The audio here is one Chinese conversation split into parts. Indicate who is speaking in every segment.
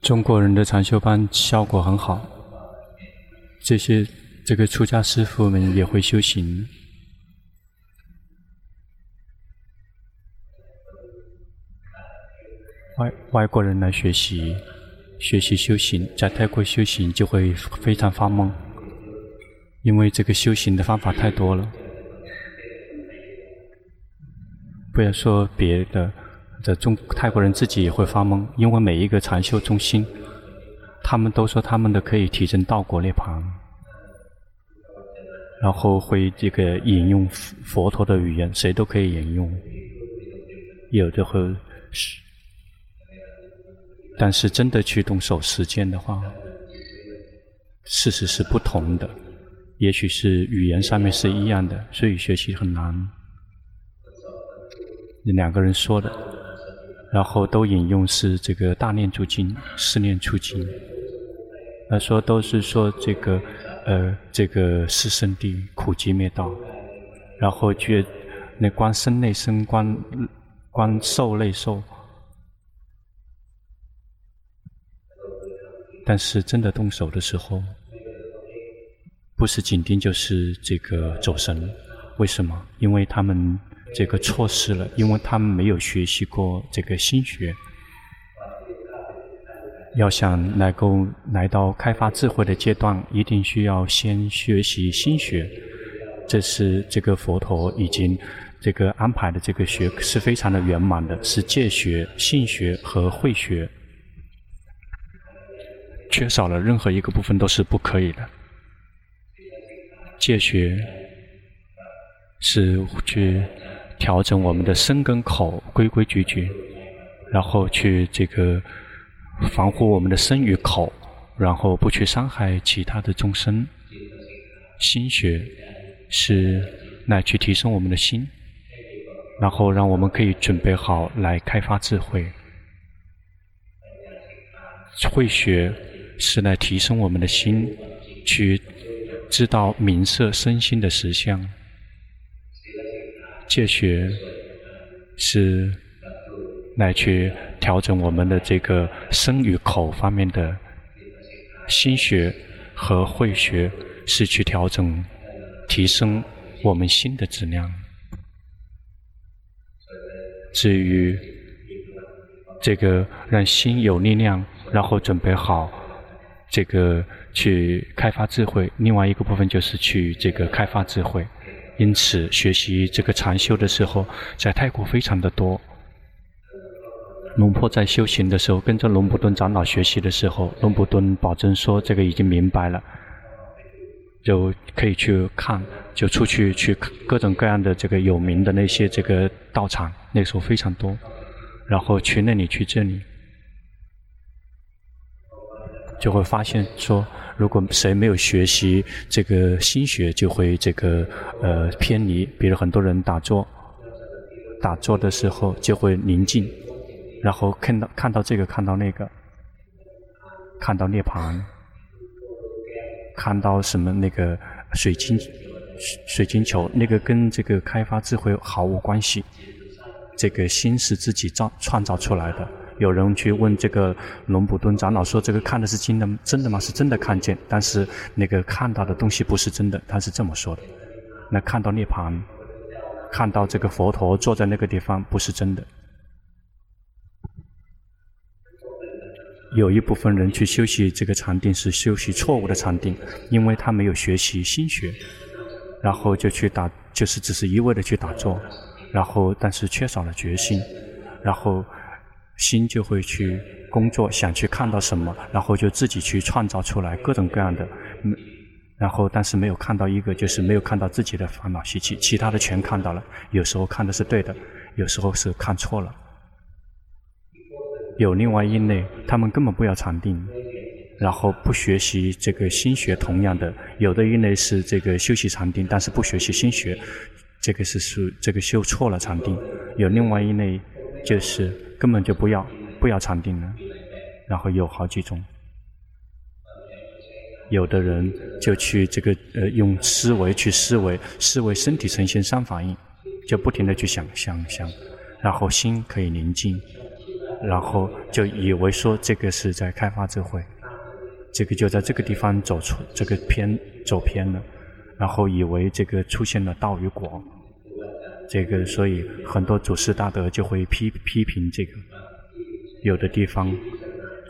Speaker 1: 中国人的禅修班效果很好，这些这个出家师傅们也会修行。外外国人来学习，学习修行，在泰国修行就会非常发梦，因为这个修行的方法太多了。不要说别的，这中泰国人自己也会发懵，因为每一个禅修中心，他们都说他们的可以提升道果涅槃，然后会这个引用佛陀的语言，谁都可以引用，有的会是。但是真的去动手实践的话，事实是不同的。也许是语言上面是一样的，所以学习很难。两个人说的，然后都引用是这个《大念处经》《四念处经》，他说都是说这个呃这个四圣谛苦集灭道，然后觉那观身内身观观受内受。但是真的动手的时候，不是紧盯就是这个走神，为什么？因为他们这个错失了，因为他们没有学习过这个心学。要想能够来到开发智慧的阶段，一定需要先学习心学。这是这个佛陀已经这个安排的这个学是非常的圆满的，是戒学、性学和慧学。缺少了任何一个部分都是不可以的。戒学是去调整我们的身跟口规规矩矩，然后去这个防护我们的身与口，然后不去伤害其他的众生。心学是来去提升我们的心，然后让我们可以准备好来开发智慧。慧学。是来提升我们的心，去知道名色身心的实相。戒学是来去调整我们的这个身与口方面的心学和慧学，是去调整、提升我们心的质量。至于这个让心有力量，然后准备好。这个去开发智慧，另外一个部分就是去这个开发智慧。因此，学习这个禅修的时候，在泰国非常的多。龙婆在修行的时候，跟着龙普顿长老学习的时候，龙普顿保证说这个已经明白了，就可以去看，就出去去各种各样的这个有名的那些这个道场，那时候非常多，然后去那里去这里。就会发现说，如果谁没有学习这个心学，就会这个呃偏离。比如很多人打坐，打坐的时候就会宁静，然后看到看到这个，看到那个，看到涅槃，看到什么那个水晶水晶球，那个跟这个开发智慧毫无关系。这个心是自己造创造出来的。有人去问这个龙普顿长老说：“这个看的是真的，真的吗？是真的看见，但是那个看到的东西不是真的。”他是这么说的。那看到涅槃，看到这个佛陀坐在那个地方，不是真的。有一部分人去修习这个禅定是修习错误的禅定，因为他没有学习心学，然后就去打，就是只是一味的去打坐，然后但是缺少了决心，然后。心就会去工作，想去看到什么，然后就自己去创造出来各种各样的，然后但是没有看到一个，就是没有看到自己的烦恼习气，其他的全看到了。有时候看的是对的，有时候是看错了。有另外一类，他们根本不要禅定，然后不学习这个心学，同样的，有的一类是这个修习禅定，但是不学习心学，这个是属这个修错了禅定。有另外一类就是。根本就不要不要禅定了，然后有好几种，有的人就去这个呃用思维去思维，思维身体呈现三法印，就不停地去想想想，然后心可以宁静，然后就以为说这个是在开发智慧，这个就在这个地方走出这个偏走偏了，然后以为这个出现了道与果，这个所以很多祖师大德就会批批评这个，有的地方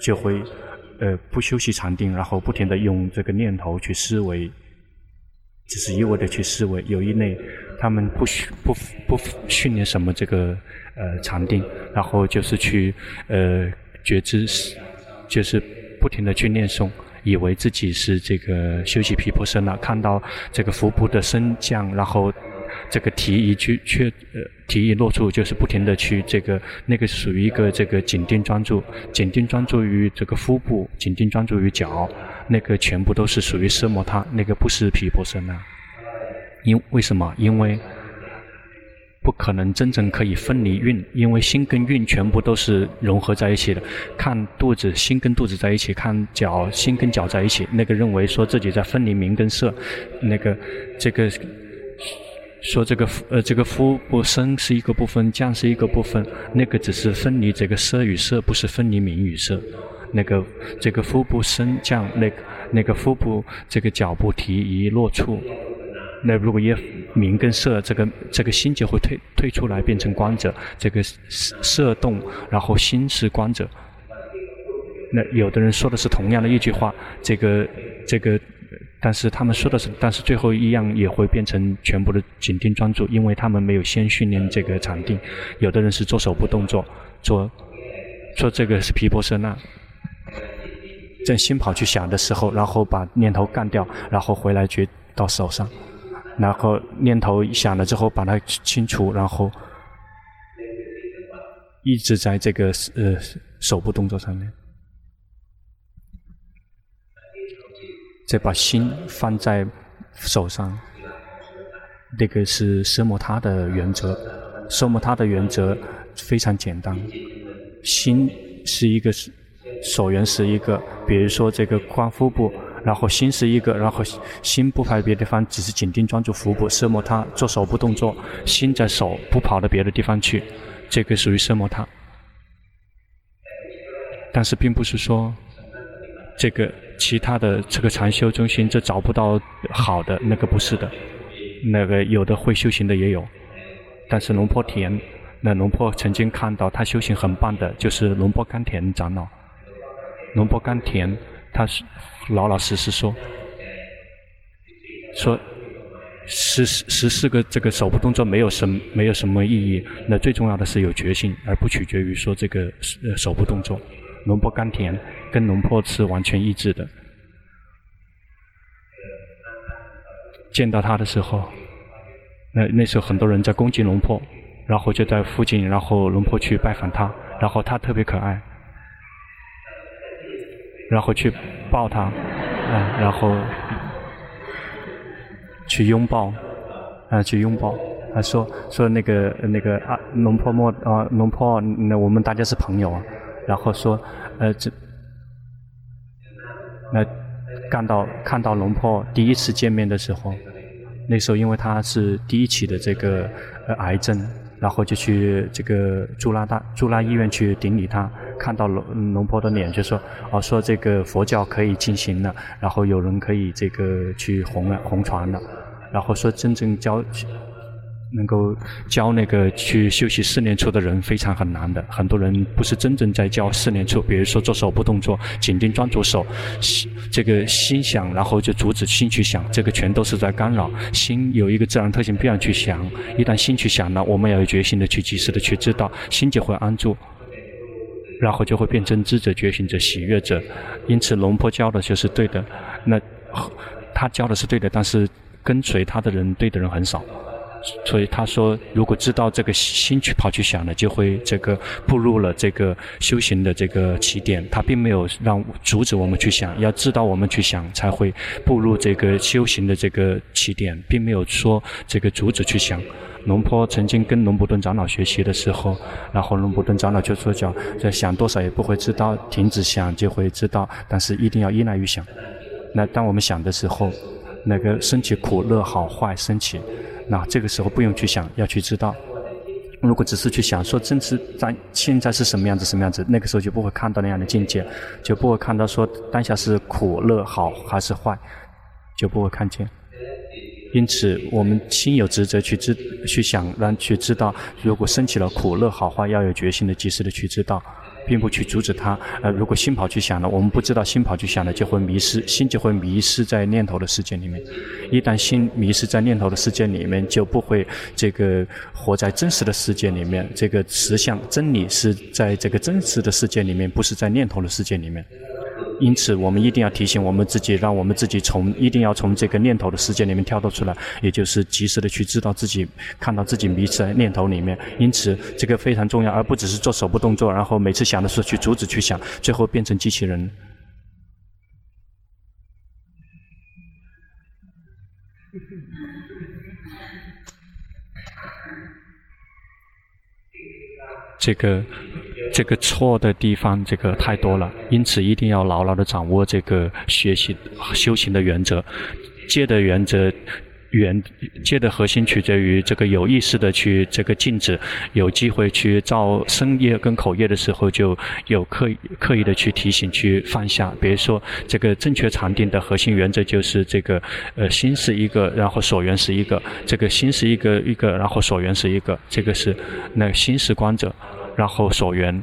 Speaker 1: 就会呃不修习禅定，然后不停地用这个念头去思维，只是一味的去思维，有一类他们不不不训练什么这个。呃，禅定，然后就是去呃觉知，就是不停地去念诵，以为自己是这个修习毗婆舍那，看到这个腹部的升降，然后这个提一去却呃提一落处，就是不停地去这个那个属于一个这个紧盯专注，紧盯专注于这个腹部，紧盯专注于脚，那个全部都是属于奢摩他，那个不是皮婆舍那。因为什么？因为。不可能真正可以分离运，因为心跟运全部都是融合在一起的。看肚子，心跟肚子在一起；看脚，心跟脚在一起。那个认为说自己在分离名跟色，那个这个说这个呃这个腹部升是一个部分，降是一个部分，那个只是分离这个色与色，不是分离名与色。那个这个腹部升降，那个那个腹部这个脚部提移落处。那如果一明跟色，这个这个心就会退退出来，变成光者。这个色动，然后心是光者。那有的人说的是同样的一句话，这个这个，但是他们说的是，但是最后一样也会变成全部的紧盯专注，因为他们没有先训练这个禅定。有的人是做手部动作，做做这个是毗婆舍那，在心跑去想的时候，然后把念头干掉，然后回来觉到手上。然后念头想了之后，把它清除，然后一直在这个呃手部动作上面，再把心放在手上。这个是奢摩他的原则，奢摩他的原则非常简单，心是一个手缘是一个，比如说这个髋腹部。然后心是一个，然后心不跑别的地方，只是紧盯专注腹部，奢摩他做手部动作，心在手不跑到别的地方去，这个属于奢摩他。但是并不是说这个其他的这个禅修中心这找不到好的，那个不是的，那个有的会修行的也有，但是龙坡田，那龙坡曾经看到他修行很棒的，就是龙坡甘田长老，龙坡甘田。他是老老实实说，说十十四个这个手部动作没有什没有什么意义，那最重要的是有决心，而不取决于说这个呃手部动作。龙坡甘甜跟龙坡是完全一致的。见到他的时候，那那时候很多人在攻击龙坡，然后就在附近，然后龙坡去拜访他，然后他特别可爱。然后去抱他，啊，然后去拥抱，啊，去拥抱。他说说那个那个啊，龙婆莫啊，龙婆，那我们大家是朋友啊。然后说，呃，这那看到看到龙婆第一次见面的时候，那时候因为他是第一期的这个呃癌症。然后就去这个朱拉大朱拉医院去顶礼他，看到龙龙婆的脸，就说哦，说这个佛教可以进行了，然后有人可以这个去弘了弘传了，然后说真正教。能够教那个去修习四念处的人非常很难的，很多人不是真正在教四念处，比如说做手部动作，紧盯专注手，这个心想，然后就阻止心去想，这个全都是在干扰。心有一个自然特性，不让去想。一旦心去想了，我们要有决心的去及时的去知道，心就会安住，然后就会变成知者、觉醒者、喜悦者。因此，龙婆教的就是对的。那他教的是对的，但是跟随他的人对的人很少。所以他说，如果知道这个心去跑去想了，就会这个步入了这个修行的这个起点。他并没有让阻止我们去想，要知道我们去想才会步入这个修行的这个起点，并没有说这个阻止去想。龙坡曾经跟龙伯顿长老学习的时候，然后龙伯顿长老就说叫在想多少也不会知道，停止想就会知道，但是一定要依赖于想。那当我们想的时候，那个升起苦乐好坏升起。那这个时候不用去想，要去知道。如果只是去想说，真实在现在是什么样子，什么样子，那个时候就不会看到那样的境界，就不会看到说当下是苦乐好还是坏，就不会看见。因此，我们心有职责去知去想，让去知道，如果升起了苦乐好坏，要有决心的、及时的去知道。并不去阻止他，呃，如果心跑去想了，我们不知道心跑去想了，就会迷失，心就会迷失在念头的世界里面。一旦心迷失在念头的世界里面，就不会这个活在真实的世界里面。这个实相真理是在这个真实的世界里面，不是在念头的世界里面。因此，我们一定要提醒我们自己，让我们自己从一定要从这个念头的世界里面跳脱出来，也就是及时的去知道自己，看到自己迷失在念头里面。因此，这个非常重要，而不只是做手部动作，然后每次想的时候去阻止去想，最后变成机器人。这个。这个错的地方，这个太多了，因此一定要牢牢地掌握这个学习修行的原则。戒的原则，原戒的核心取决于这个有意识的去这个禁止，有机会去造身业跟口业的时候，就有刻意刻意的去提醒去放下。比如说，这个正确禅定的核心原则就是这个呃心是一个，然后所缘是一个，这个心是一个一个，然后所缘是一个，这个是那心是观者。然后所缘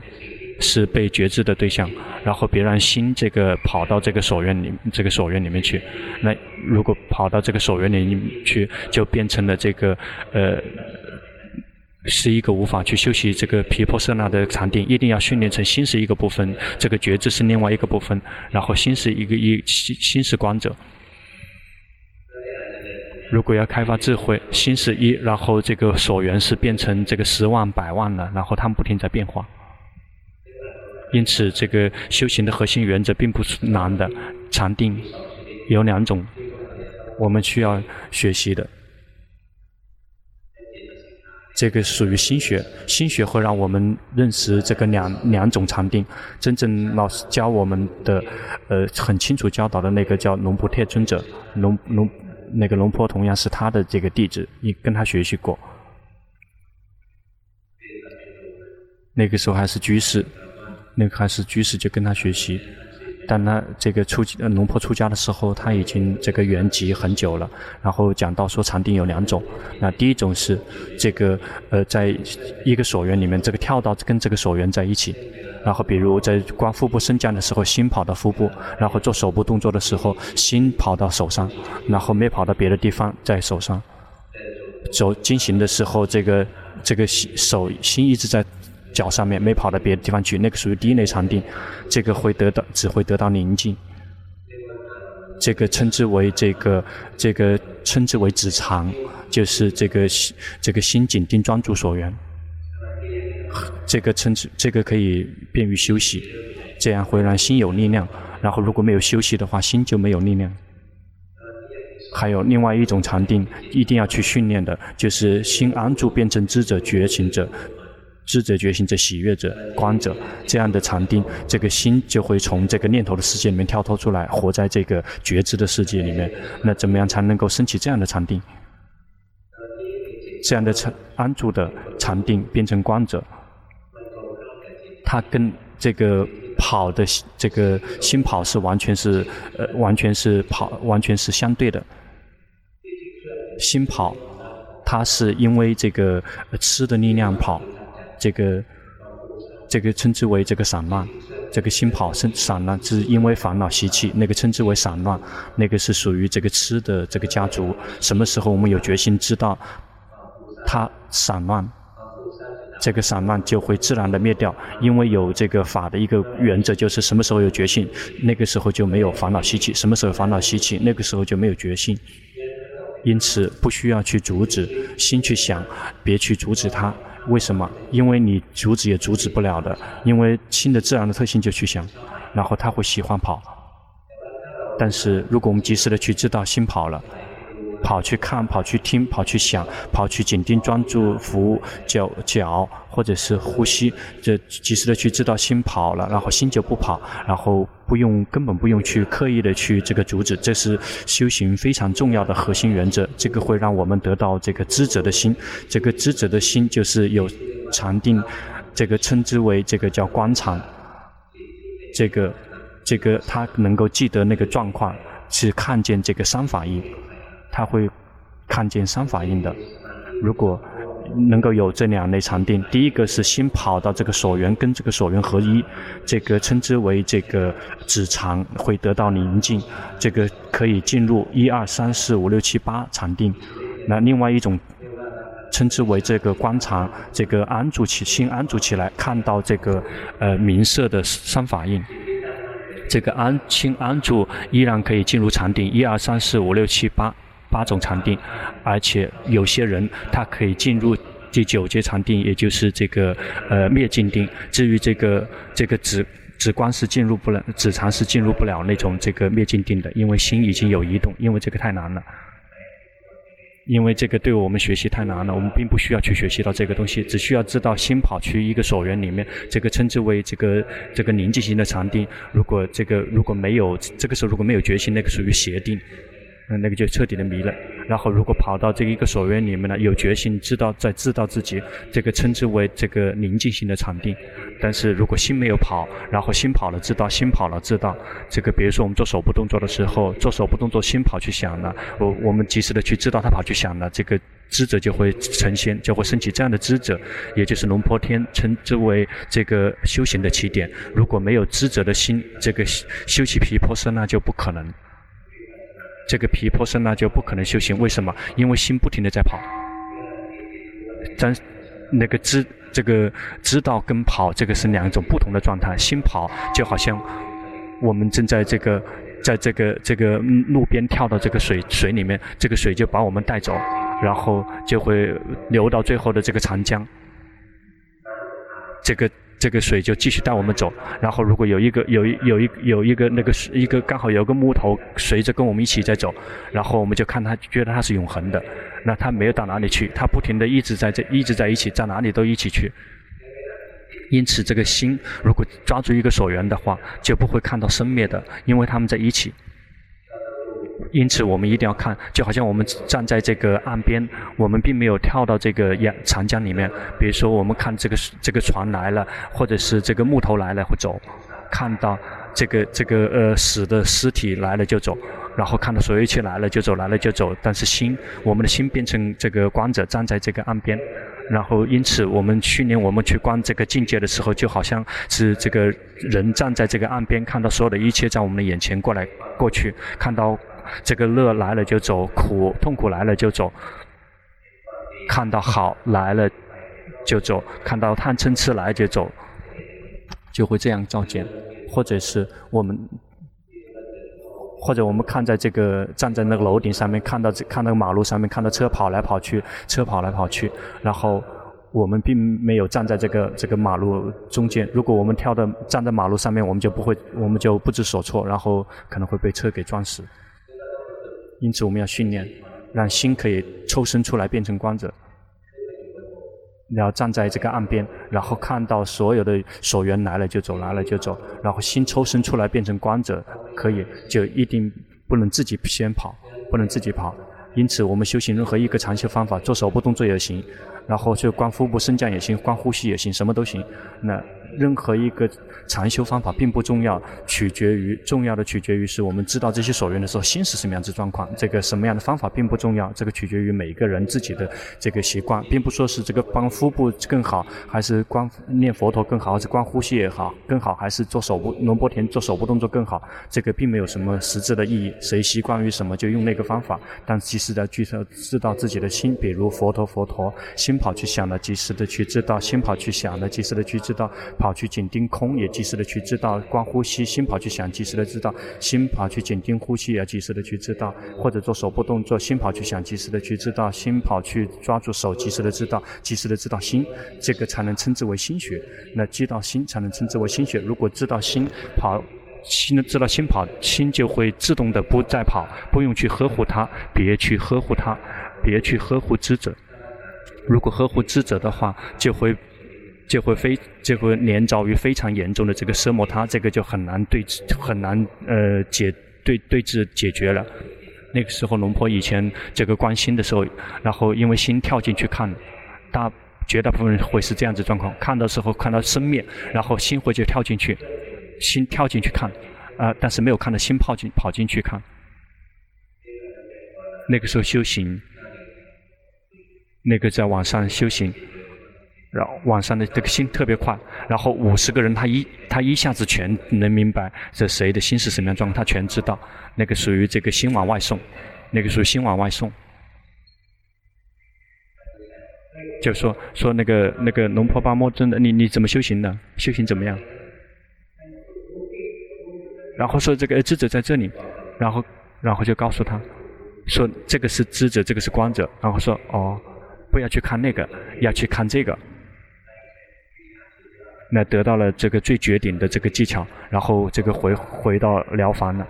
Speaker 1: 是被觉知的对象，然后别让心这个跑到这个所缘里，这个所缘里面去。那如果跑到这个所缘里面去，就变成了这个呃，是一个无法去修习这个皮婆舍那的禅定。一定要训练成心是一个部分，这个觉知是另外一个部分，然后心是一个一心心是观者。如果要开发智慧，心是一，然后这个所缘是变成这个十万百万了，然后它们不停在变化。因此，这个修行的核心原则并不是难的。禅定有两种，我们需要学习的。这个属于心学，心学会让我们认识这个两两种禅定。真正老师教我们的，呃，很清楚教导的那个叫龙普特尊者，龙龙。那个龙婆同样是他的这个弟子，你跟他学习过。那个时候还是居士，那个还是居士就跟他学习。但他这个出呃龙婆出家的时候，他已经这个圆寂很久了。然后讲到说禅定有两种，那第一种是这个呃，在一个所缘里面，这个跳到跟这个所缘在一起。然后，比如在观腹部升降的时候，心跑到腹部；然后做手部动作的时候，心跑到手上，然后没跑到别的地方，在手上。走进行的时候，这个这个手心一直在脚上面，没跑到别的地方去，那个属于第一类禅定，这个会得到只会得到宁静。这个称之为这个这个称之为止禅，就是这个这个心紧盯专注所缘。这个称之，这个可以便于休息，这样会让心有力量。然后如果没有休息的话，心就没有力量。还有另外一种禅定，一定要去训练的，就是心安住变成知者、觉醒者、知者、觉醒者、喜悦者、观者这样的禅定，这个心就会从这个念头的世界里面跳脱出来，活在这个觉知的世界里面。那怎么样才能够升起这样的禅定？这样的禅安住的禅定变成观者。它跟这个跑的这个心跑是完全是呃完全是跑完全是相对的。心跑，它是因为这个吃的力量跑，这个这个称之为这个散乱。这个心跑是散乱，是因为烦恼习气，那个称之为散乱，那个是属于这个吃的这个家族。什么时候我们有决心知道它散乱？这个散乱就会自然的灭掉，因为有这个法的一个原则，就是什么时候有觉性，那个时候就没有烦恼习气；什么时候烦恼习气，那个时候就没有觉性。因此，不需要去阻止心去想，别去阻止它。为什么？因为你阻止也阻止不了的，因为心的自然的特性就去想，然后它会喜欢跑。但是，如果我们及时的去知道心跑了，跑去看、跑去听、跑去想、跑去紧盯专注服务脚脚或者是呼吸，这及时的去知道心跑了，然后心就不跑，然后不用根本不用去刻意的去这个阻止，这是修行非常重要的核心原则。这个会让我们得到这个知者的心，这个知者的心就是有禅定，这个称之为这个叫观察，这个这个他能够记得那个状况，是看见这个三法印。他会看见三法印的。如果能够有这两类禅定，第一个是心跑到这个所缘，跟这个所缘合一，这个称之为这个止禅，会得到宁静，这个可以进入一二三四五六七八禅定。那另外一种称之为这个观禅，这个安住起心安住起来，看到这个呃明色的三法印。这个安心安住依然可以进入禅定，一二三四五六七八。八种禅定，而且有些人他可以进入第九阶禅定，也就是这个呃灭尽定。至于这个这个止止观是进入不了，止禅是进入不了那种这个灭尽定的，因为心已经有移动，因为这个太难了。因为这个对我们学习太难了，我们并不需要去学习到这个东西，只需要知道心跑去一个所缘里面，这个称之为这个这个宁静心的禅定。如果这个如果没有这个时候如果没有决心，那个属于邪定。那个就彻底的迷了。然后如果跑到这一个所缘里面呢，有决心知道在知道自己，这个称之为这个宁静型的禅定。但是如果心没有跑，然后心跑了知道，心跑了知道，这个比如说我们做手部动作的时候，做手部动作心跑去想了，我我们及时的去知道他跑去想了，这个知者就会成仙，就会升起这样的知者，也就是龙波天称之为这个修行的起点。如果没有知者的心，这个修起皮婆舍那就不可能。这个皮婆舍那就不可能修行，为什么？因为心不停地在跑。但那个知这个知道跟跑，这个是两种不同的状态。心跑就好像我们正在这个在这个这个路边跳到这个水水里面，这个水就把我们带走，然后就会流到最后的这个长江。这个。这个水就继续带我们走，然后如果有一个有一有一有一个那个一个刚好有个木头随着跟我们一起在走，然后我们就看它，觉得它是永恒的，那它没有到哪里去，它不停地一直在这一直在一起，在哪里都一起去。因此，这个心如果抓住一个所缘的话，就不会看到生灭的，因为他们在一起。因此，我们一定要看，就好像我们站在这个岸边，我们并没有跳到这个洋长江里面。比如说，我们看这个这个船来了，或者是这个木头来了会走，看到这个这个呃死的尸体来了就走，然后看到所有一切来了就走，来了就走。但是心，我们的心变成这个观者，站在这个岸边，然后因此我们去年我们去观这个境界的时候，就好像是这个人站在这个岸边，看到所有的一切在我们的眼前过来过去，看到。这个乐来了就走，苦痛苦来了就走。看到好来了就走，看到贪嗔痴来就走，就会这样照见。或者是我们，或者我们看在这个站在那个楼顶上面，看到这看那个马路上面，看到车跑来跑去，车跑来跑去，然后我们并没有站在这个这个马路中间。如果我们跳到站在马路上面，我们就不会，我们就不知所措，然后可能会被车给撞死。因此，我们要训练，让心可以抽身出来变成观者。你要站在这个岸边，然后看到所有的所缘来了就走，来了就走，然后心抽身出来变成观者，可以就一定不能自己先跑，不能自己跑。因此，我们修行任何一个长期方法，做手部动作也行，然后就观腹部升降也行，观呼吸也行，什么都行。那。任何一个禅修方法并不重要，取决于重要的取决于是我们知道这些所缘的时候，心是什么样子状况。这个什么样的方法并不重要，这个取决于每个人自己的这个习惯，并不说是这个观腹部更好，还是观念佛陀更好，还是观呼吸也好更好，还是做手部龙波田做手部动作更好。这个并没有什么实质的意义，谁习惯于什么就用那个方法。但及时的去知道自己的心，比如佛陀佛陀，心跑去想了，及时的去知道；心跑去想了，及时的去知道。跑去紧盯空，也及时的去知道；观呼吸，心跑去想，及时的知道；心跑去紧盯呼吸，也及时的去知道；或者做手部动作，心跑去想，及时的去知道；心跑去抓住手，及时的知道，及时的知道心，这个才能称之为心学。那知道心，才能称之为心学。如果知道心跑心知道心跑，心就会自动的不再跑，不用去呵护它，别去呵护它，别去呵护知者。如果呵护知者的话，就会就会非就会连遭于非常严重的这个奢摩他，这个就很难对很难呃解对对治解决了。那个时候龙婆以前这个观心的时候，然后因为心跳进去看，大绝大部分人会是这样子状况，看的时候看到生灭，然后心会就跳进去，心跳进去看，啊、但是没有看到心跑进跑进去看。那个时候修行，那个在网上修行，然后网上的这个心特别快，然后五十个人他一他一下子全能明白这谁的心是什么样状况，他全知道。那个属于这个心往外送，那个属于心往外送。就说说那个那个龙婆巴摩真的，你你怎么修行的？修行怎么样？然后说这个智者在这里，然后然后就告诉他，说这个是智者，这个是观者。然后说哦，不要去看那个，要去看这个。那得到了这个最绝顶的这个技巧，然后这个回回到疗房了。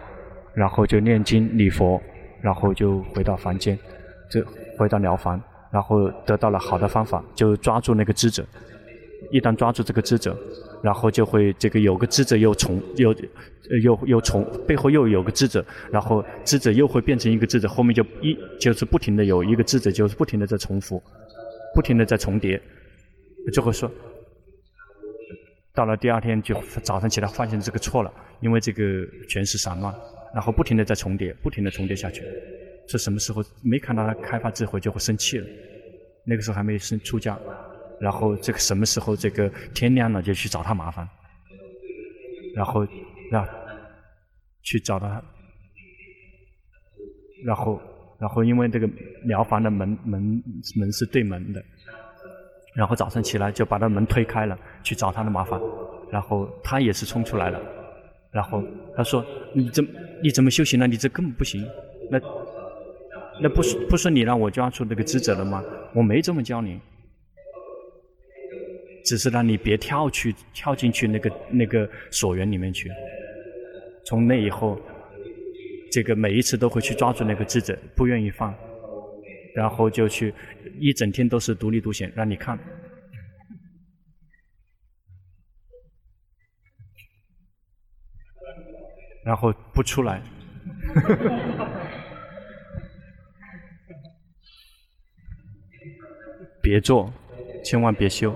Speaker 1: 然后就念经礼佛，然后就回到房间，就回到疗房，然后得到了好的方法，就抓住那个智者。一旦抓住这个智者，然后就会这个有个智者又重又又又重背后又有个智者，然后智者又会变成一个智者，后面就一就是不停的有一个智者，就是不停的在重复，不停的在重叠，就会说，到了第二天就早上起来发现这个错了，因为这个全是散乱。然后不停的在重叠，不停的重叠下去，是什么时候没看到他开发智慧就会生气了？那个时候还没生出家，然后这个什么时候这个天亮了就去找他麻烦，然后让去找他，然后然后因为这个了凡的门门门是对门的，然后早上起来就把他门推开了，去找他的麻烦，然后他也是冲出来了。然后他说：“你怎你怎么修行呢？你这根本不行。那那不是不是你让我抓住那个智者了吗？我没这么教你，只是让你别跳去跳进去那个那个锁园里面去。从那以后，这个每一次都会去抓住那个智者，不愿意放，然后就去一整天都是独立独显，让你看。”然后不出来，别做，千万别修，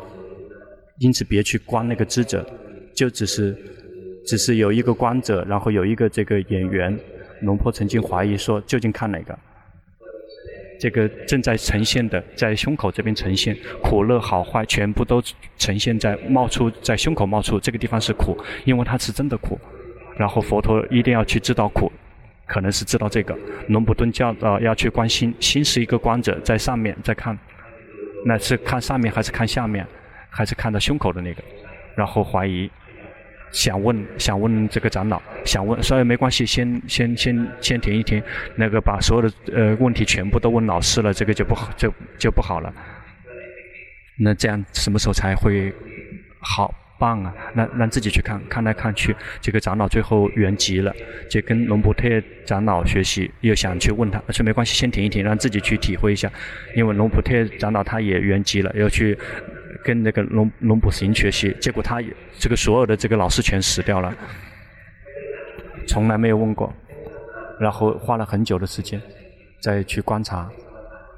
Speaker 1: 因此别去观那个智者，就只是，只是有一个观者，然后有一个这个演员。龙婆曾经怀疑说，究竟看哪个？这个正在呈现的，在胸口这边呈现，苦乐好坏全部都呈现在冒出在胸口冒出，这个地方是苦，因为它是真的苦。然后佛陀一定要去知道苦，可能是知道这个。龙普顿教导要去观心，心是一个观者，在上面在看，那是看上面还是看下面，还是看到胸口的那个？然后怀疑，想问想问这个长老，想问，所以没关系，先先先先停一停，那个把所有的呃问题全部都问老师了，这个就不好就就不好了。那这样什么时候才会好？棒啊！让让自己去看，看来看去，这个长老最后圆寂了，就跟龙普特长老学习，又想去问他，说没关系，先停一停，让自己去体会一下。因为龙普特长老他也圆寂了，要去跟那个龙龙普行学习，结果他这个所有的这个老师全死掉了，从来没有问过，然后花了很久的时间再去观察。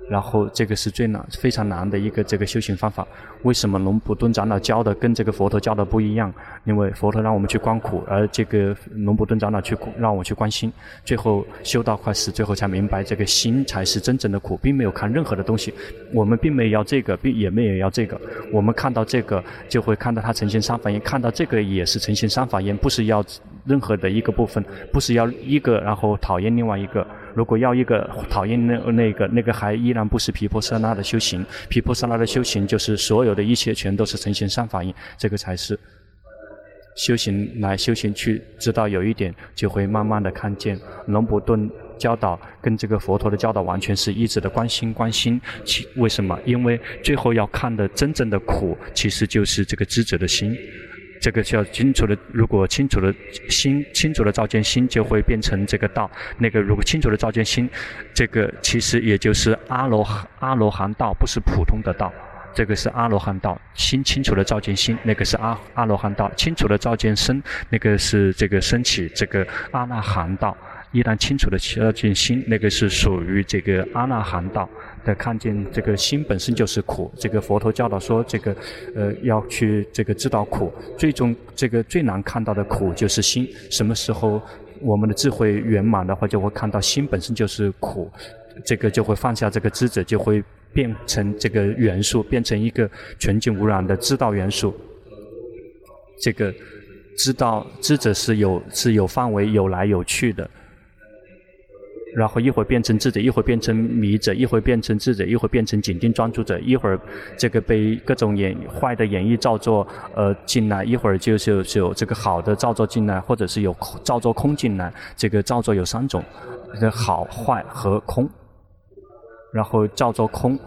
Speaker 1: 然后这个是最难、非常难的一个这个修行方法。为什么龙普顿长老教的跟这个佛陀教的不一样？因为佛陀让我们去观苦，而这个龙普顿长老去让我去观心。最后修到快死，最后才明白这个心才是真正的苦，并没有看任何的东西。我们并没有要这个，并也没有要这个。我们看到这个，就会看到它呈现三法印；看到这个也是呈现三法印，不是要任何的一个部分，不是要一个然后讨厌另外一个。如果要一个讨厌那那个那个还依然不是毗婆舍那的修行，毗婆舍那的修行就是所有的一切全都是呈现三法印，这个才是修行来修行去知道有一点就会慢慢的看见龙普顿教导跟这个佛陀的教导完全是一致的，关心关心，其为什么？因为最后要看的真正的苦其实就是这个知者的心。这个叫清楚的，如果清楚的心，清楚的照见心，就会变成这个道。那个如果清楚的照见心，这个其实也就是阿罗阿罗汉道，不是普通的道。这个是阿罗汉道，心清楚的照见心，那个是阿阿罗汉道。清楚的照见身，那个是这个升起这个阿那含道。一旦清楚的照见心，那个是属于这个阿那含道。的看见这个心本身就是苦，这个佛陀教导说，这个呃要去这个知道苦，最终这个最难看到的苦就是心。什么时候我们的智慧圆满的话，就会看到心本身就是苦，这个就会放下这个执着，就会变成这个元素，变成一个纯净无染的知道元素。这个知道知者是有是有范围、有来有去的。然后一会儿变成智者，一会儿变成迷者，一会儿变成智者，一会儿变成紧盯专注者，一会儿这个被各种演坏的演绎造作呃进来，一会儿就是有这个好的造作进来，或者是有造作空进来。这个造作有三种，好坏和空。然后造作空，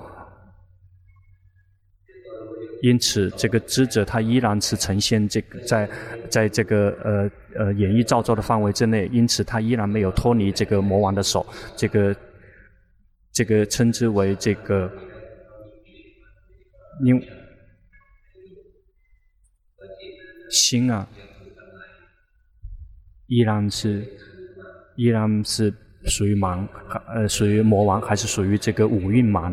Speaker 1: 因此这个智者他依然是呈现这个在在这个呃。呃，演绎造作的范围之内，因此他依然没有脱离这个魔王的手。这个，这个称之为这个，因心啊，依然是依然是属于盲，呃，属于魔王，还是属于这个五蕴盲？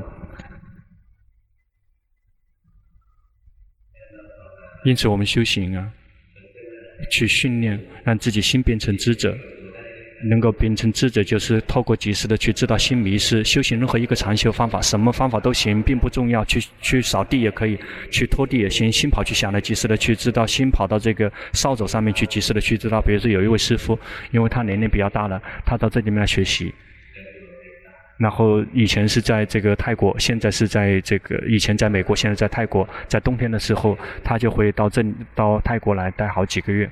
Speaker 1: 因此，我们修行啊。去训练，让自己心变成知者，能够变成智者，就是透过及时的去知道心迷失。修行任何一个禅修方法，什么方法都行，并不重要。去去扫地也可以，去拖地也行。心跑去想了，及时的去知道，心跑到这个扫帚上面去，及时的去知道。比如说有一位师傅，因为他年龄比较大了，他到这里面来学习。然后以前是在这个泰国，现在是在这个以前在美国，现在在泰国。在冬天的时候，他就会到这到泰国来待好几个月。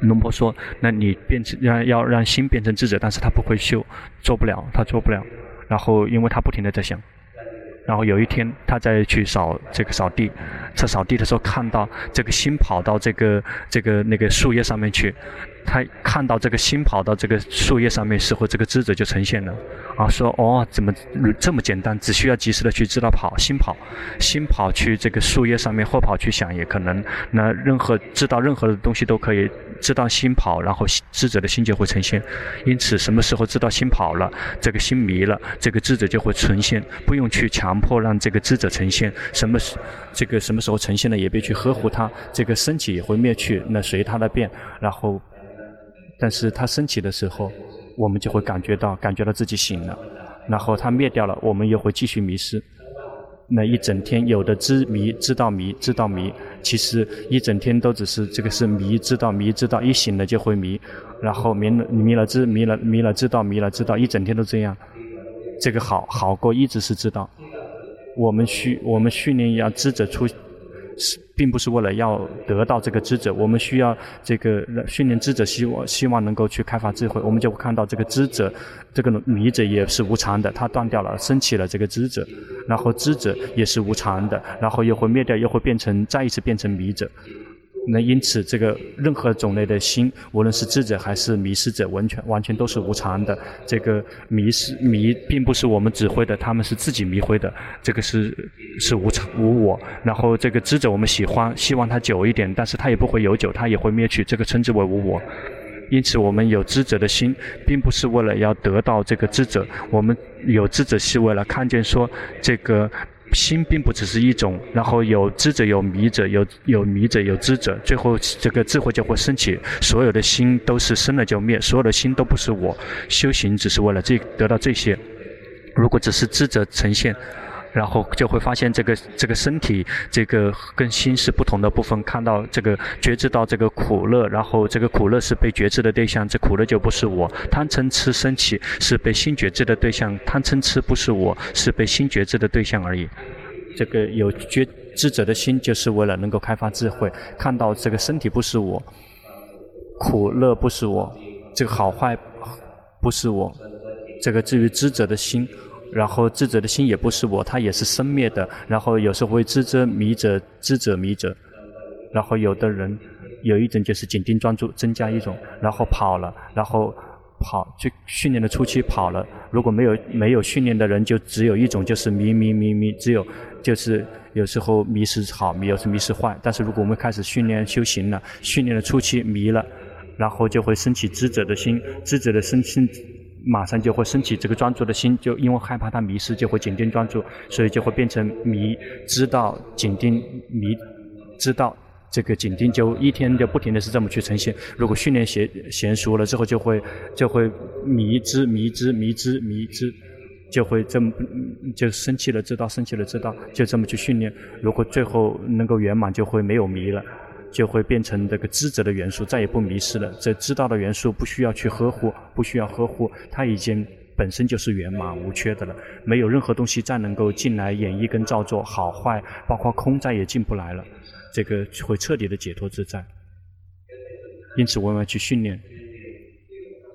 Speaker 1: 龙婆说：“那你变成让要让心变成智者，但是他不会修，做不了，他做不了。然后因为他不停地在想。然后有一天，他再去扫这个扫地，在扫地的时候看到这个心跑到这个这个那个树叶上面去。”他看到这个心跑到这个树叶上面时候，这个智者就呈现了。啊，说哦，怎么这么简单？只需要及时的去知道跑，心跑，心跑去这个树叶上面，或跑去想也可能。那任何知道任何的东西都可以知道心跑，然后智者的心就会呈现。因此，什么时候知道心跑了，这个心迷了，这个智者就会呈现。不用去强迫让这个智者呈现。什么时这个什么时候呈现了，也别去呵护它。这个身体也会灭去，那随它的变，然后。但是它升起的时候，我们就会感觉到，感觉到自己醒了。然后它灭掉了，我们又会继续迷失。那一整天有的知迷，知道迷，知道迷，其实一整天都只是这个是迷，知道迷，知道一醒了就会迷。然后迷了迷了知迷了迷了知道迷了知道，一整天都这样。这个好好过一直是知道。我们训我们训练要知者出。是，并不是为了要得到这个知者，我们需要这个训练知者，希望希望能够去开发智慧，我们就会看到这个知者，这个迷者也是无常的，它断掉了，升起了这个知者，然后知者也是无常的，然后又会灭掉，又会变成再一次变成迷者。那因此，这个任何种类的心，无论是智者还是迷失者，完全完全都是无常的。这个迷失迷，并不是我们指挥的，他们是自己迷灰的。这个是是无常无我。然后这个智者，我们喜欢希望它久一点，但是它也不会有久，它也会灭去。这个称之为无我。因此，我们有智者的心，并不是为了要得到这个智者，我们有智者是为了看见说这个。心并不只是一种，然后有知者，有迷者，有有迷者，有知者，最后这个智慧就会升起。所有的心都是生了就灭，所有的心都不是我。修行只是为了这得到这些。如果只是知者呈现。然后就会发现这个这个身体，这个跟心是不同的部分。看到这个觉知到这个苦乐，然后这个苦乐是被觉知的对象，这苦乐就不是我。贪嗔痴升起是被心觉知的对象，贪嗔痴不是我，是被心觉知的对象而已。这个有觉知者的心，就是为了能够开发智慧，看到这个身体不是我，苦乐不是我，这个好坏不是我。这个至于知者的心。然后智者的心也不是我，他也是生灭的。然后有时候会知者迷者，知者迷者。然后有的人有一种就是紧盯专注，增加一种，然后跑了，然后跑就训练的初期跑了。如果没有没有训练的人，就只有一种就是迷迷迷迷，只有就是有时候迷是好，迷有时迷是坏。但是如果我们开始训练修行了，训练的初期迷了，然后就会升起知者的心，知者的身心。马上就会升起这个专注的心，就因为害怕他迷失，就会紧盯专注，所以就会变成迷，知道紧盯迷，知道这个紧盯，就一天就不停的是这么去呈现。如果训练娴娴熟了之后，就会就会迷之迷之迷之迷之，就会这么就生气了知道，生气了知道，就这么去训练。如果最后能够圆满，就会没有迷了。就会变成这个知者的元素，再也不迷失了。这知道的元素不需要去呵护，不需要呵护，它已经本身就是圆满无缺的了。没有任何东西再能够进来演绎跟造作，好坏，包括空再也进不来了。这个会彻底的解脱自在。因此，我们要去训练。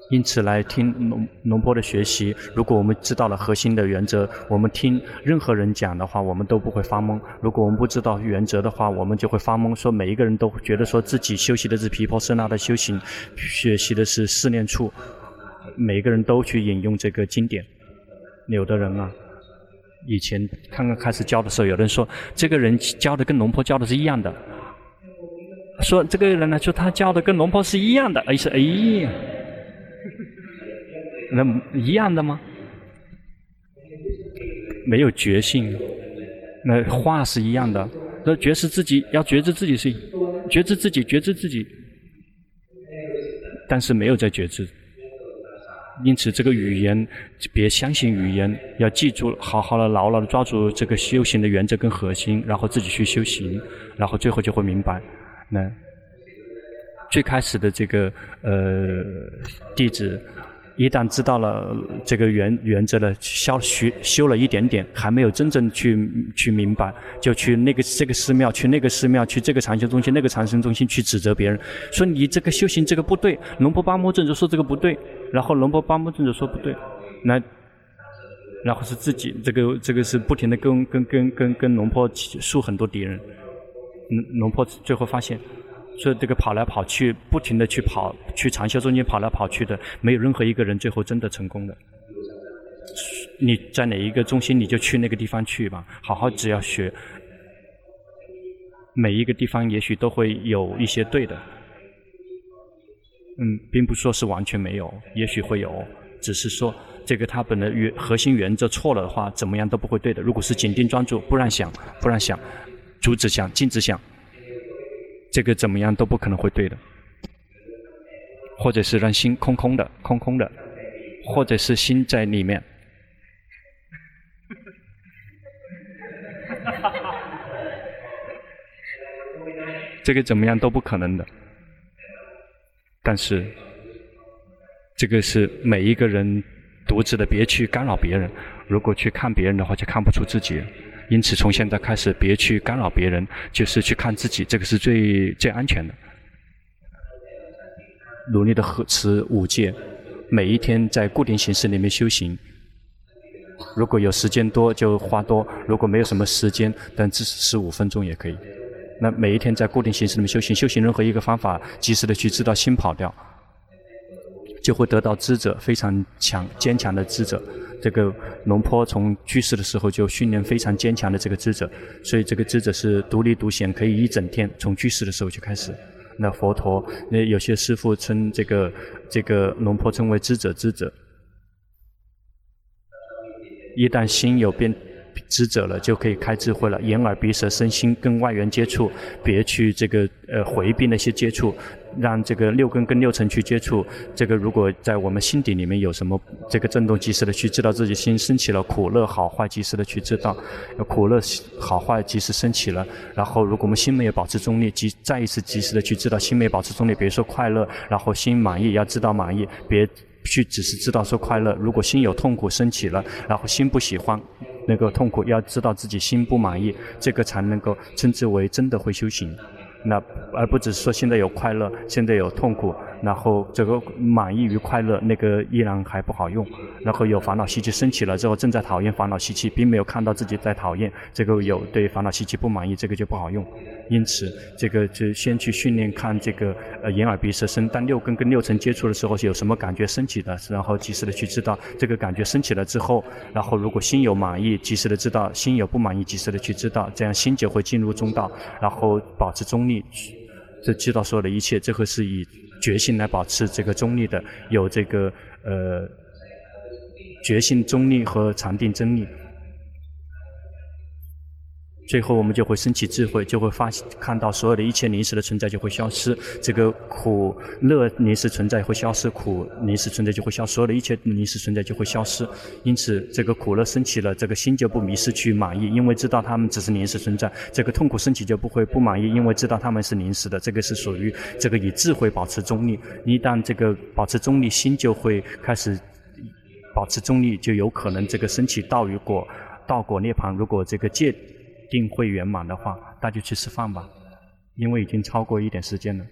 Speaker 1: 因此，来听龙龙波的学习。如果我们知道了核心的原则，我们听任何人讲的话，我们都不会发懵。如果我们不知道原则的话，我们就会发懵。说每一个人都觉得说自己修习的是毗婆舍那的修行，学习的是四念处，每一个人都去引用这个经典。有的人啊，以前刚刚开始教的时候，有人说这个人教的跟龙坡教的是一样的。说这个人呢，说他教的跟龙坡是一样的，哎是哎。那一样的吗？没有觉性，那话是一样的。那觉知自己，要觉知自己是觉知自己，觉知自己，但是没有在觉知。因此，这个语言别相信语言，要记住，好好的、牢牢的抓住这个修行的原则跟核心，然后自己去修行，然后最后就会明白。那最开始的这个呃弟子。一旦知道了这个原原则了，修学修了一点点，还没有真正去去明白，就去那个这个寺庙，去那个寺庙，去这个禅修中心，那个禅修中心去指责别人，说你这个修行这个不对，龙婆巴摩尊者说这个不对，然后龙婆巴摩尊者说不对，那然后是自己这个这个是不停的跟跟跟跟跟龙婆树很多敌人，龙龙波最后发现。所以这个跑来跑去，不停的去跑，去禅修中间跑来跑去的，没有任何一个人最后真的成功的。你在哪一个中心，你就去那个地方去吧，好好只要学。每一个地方也许都会有一些对的，嗯，并不说是完全没有，也许会有，只是说这个它本来原核心原则错了的话，怎么样都不会对的。如果是紧盯专注，不让想，不让想，阻止想，禁止想。这个怎么样都不可能会对的，或者是让心空空的、空空的，或者是心在里面，这个怎么样都不可能的。但是，这个是每一个人独自的，别去干扰别人。如果去看别人的话，就看不出自己。因此，从现在开始，别去干扰别人，就是去看自己，这个是最最安全的。努力的呵持五戒，每一天在固定形式里面修行。如果有时间多就花多，如果没有什么时间，但至少十五分钟也可以。那每一天在固定形式里面修行，修行任何一个方法，及时的去知道心跑掉，就会得到知者，非常强坚强的知者。这个龙坡从居士的时候就训练非常坚强的这个智者，所以这个智者是独立独显，可以一整天。从居士的时候就开始，那佛陀，那有些师父称这个这个龙坡称为智者智者。一旦心有变智者了，就可以开智慧了。眼耳鼻舌身心跟外缘接触，别去这个呃回避那些接触。让这个六根跟六尘去接触，这个如果在我们心底里面有什么这个震动，及时的去知道自己心升起了苦乐好坏，及时的去知道，苦乐好坏及时升起了。然后如果我们心没有保持中立，及再一次及时的去知道心没保持中立，比如说快乐，然后心满意，要知道满意，别去只是知道说快乐。如果心有痛苦升起了，然后心不喜欢那个痛苦，要知道自己心不满意，这个才能够称之为真的会修行。那而不只是说现在有快乐，现在有痛苦，然后这个满意与快乐那个依然还不好用。然后有烦恼习气升起了之后，正在讨厌烦恼习气，并没有看到自己在讨厌，这个有对烦恼习气不满意，这个就不好用。因此，这个就先去训练看这个呃眼耳鼻舌身，当六根跟六尘接触的时候有什么感觉升起的，然后及时的去知道这个感觉升起了之后，然后如果心有满意，及时的知道；心有不满意，及时的去知道，这样心就会进入中道，然后保持中立，这知道所有的一切，这个是以决心来保持这个中立的，有这个呃决心中立和禅定真理。最后我们就会升起智慧，就会发现看到所有的一切临时的存在就会消失，这个苦乐临时存在会消失，苦临时存在就会消失，所有的一切临时存在就会消失。因此，这个苦乐升起了，这个心就不迷失去满意，因为知道他们只是临时存在；这个痛苦升起就不会不满意，因为知道他们是临时的。这个是属于这个以智慧保持中立。一旦这个保持中立，心就会开始保持中立，就有可能这个升起道与果，道果涅槃。如果这个戒定会圆满的话，那就去吃饭吧，因为已经超过一点时间了。